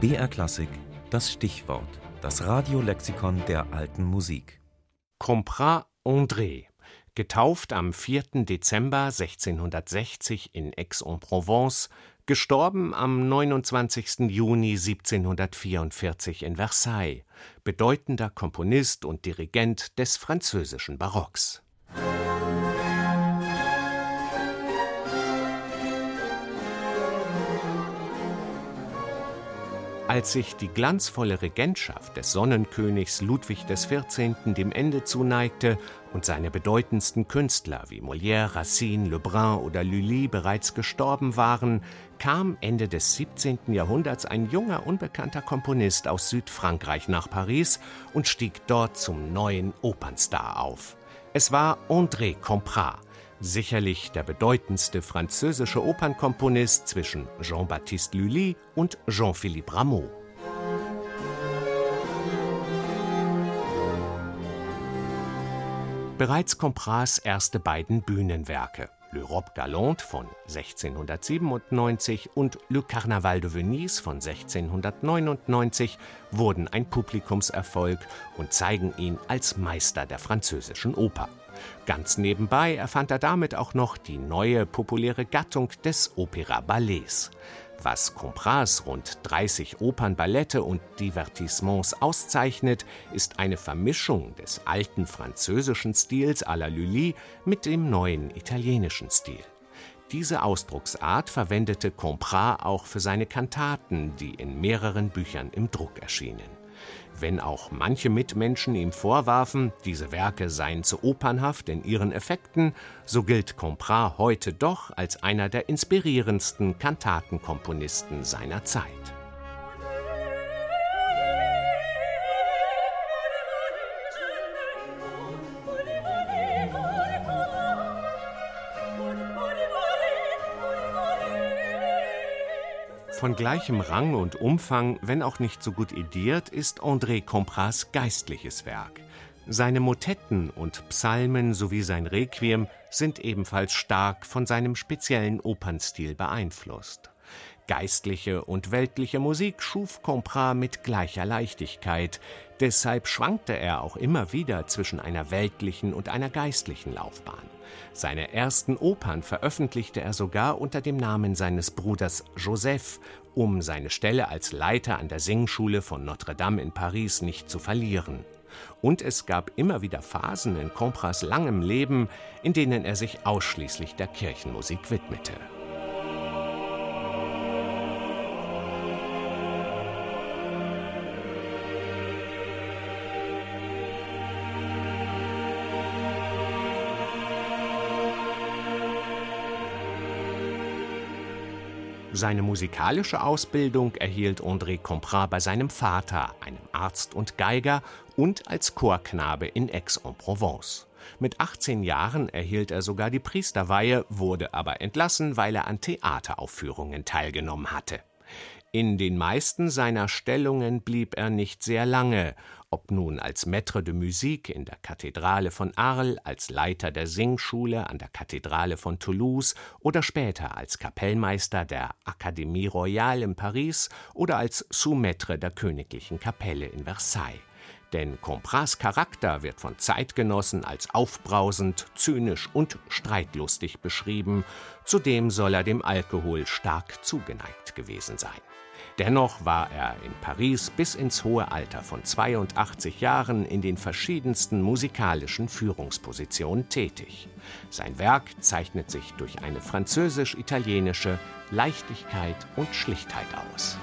BR Klassik, das Stichwort, das Radiolexikon der alten Musik. Comprat André, getauft am 4. Dezember 1660 in Aix-en-Provence, gestorben am 29. Juni 1744 in Versailles, bedeutender Komponist und Dirigent des französischen Barocks. Als sich die glanzvolle Regentschaft des Sonnenkönigs Ludwig XIV. dem Ende zuneigte und seine bedeutendsten Künstler wie Molière, Racine, Lebrun oder Lully bereits gestorben waren, kam Ende des 17. Jahrhunderts ein junger, unbekannter Komponist aus Südfrankreich nach Paris und stieg dort zum neuen Opernstar auf. Es war André Comprat, sicherlich der bedeutendste französische Opernkomponist zwischen Jean-Baptiste Lully und Jean-Philippe Rameau. Bereits Comprats erste beiden Bühnenwerke L'Europe Galante von 1697 und Le Carnaval de Venise von 1699 wurden ein Publikumserfolg und zeigen ihn als Meister der französischen Oper. Ganz nebenbei erfand er damit auch noch die neue populäre Gattung des Opera-Ballets. Was Comprats rund 30 Opern, Ballette und Divertissements auszeichnet, ist eine Vermischung des alten französischen Stils à la Lully mit dem neuen italienischen Stil. Diese Ausdrucksart verwendete Comprat auch für seine Kantaten, die in mehreren Büchern im Druck erschienen. Wenn auch manche Mitmenschen ihm vorwarfen, diese Werke seien zu opernhaft in ihren Effekten, so gilt Comprat heute doch als einer der inspirierendsten Kantatenkomponisten seiner Zeit. Von gleichem Rang und Umfang, wenn auch nicht so gut ediert, ist André Comprats geistliches Werk. Seine Motetten und Psalmen sowie sein Requiem sind ebenfalls stark von seinem speziellen Opernstil beeinflusst. Geistliche und weltliche Musik schuf Comprat mit gleicher Leichtigkeit, deshalb schwankte er auch immer wieder zwischen einer weltlichen und einer geistlichen Laufbahn. Seine ersten Opern veröffentlichte er sogar unter dem Namen seines Bruders Joseph, um seine Stelle als Leiter an der Singschule von Notre Dame in Paris nicht zu verlieren. Und es gab immer wieder Phasen in Comprats langem Leben, in denen er sich ausschließlich der Kirchenmusik widmete. Seine musikalische Ausbildung erhielt André Comprat bei seinem Vater, einem Arzt und Geiger, und als Chorknabe in Aix-en-Provence. Mit 18 Jahren erhielt er sogar die Priesterweihe, wurde aber entlassen, weil er an Theateraufführungen teilgenommen hatte. In den meisten seiner Stellungen blieb er nicht sehr lange, ob nun als Maître de Musique in der Kathedrale von Arles, als Leiter der Singschule an der Kathedrale von Toulouse oder später als Kapellmeister der Académie Royale in Paris oder als Sous-Maître der königlichen Kapelle in Versailles. Denn Comprats Charakter wird von Zeitgenossen als aufbrausend, zynisch und streitlustig beschrieben, zudem soll er dem Alkohol stark zugeneigt gewesen sein. Dennoch war er in Paris bis ins hohe Alter von 82 Jahren in den verschiedensten musikalischen Führungspositionen tätig. Sein Werk zeichnet sich durch eine französisch-italienische Leichtigkeit und Schlichtheit aus.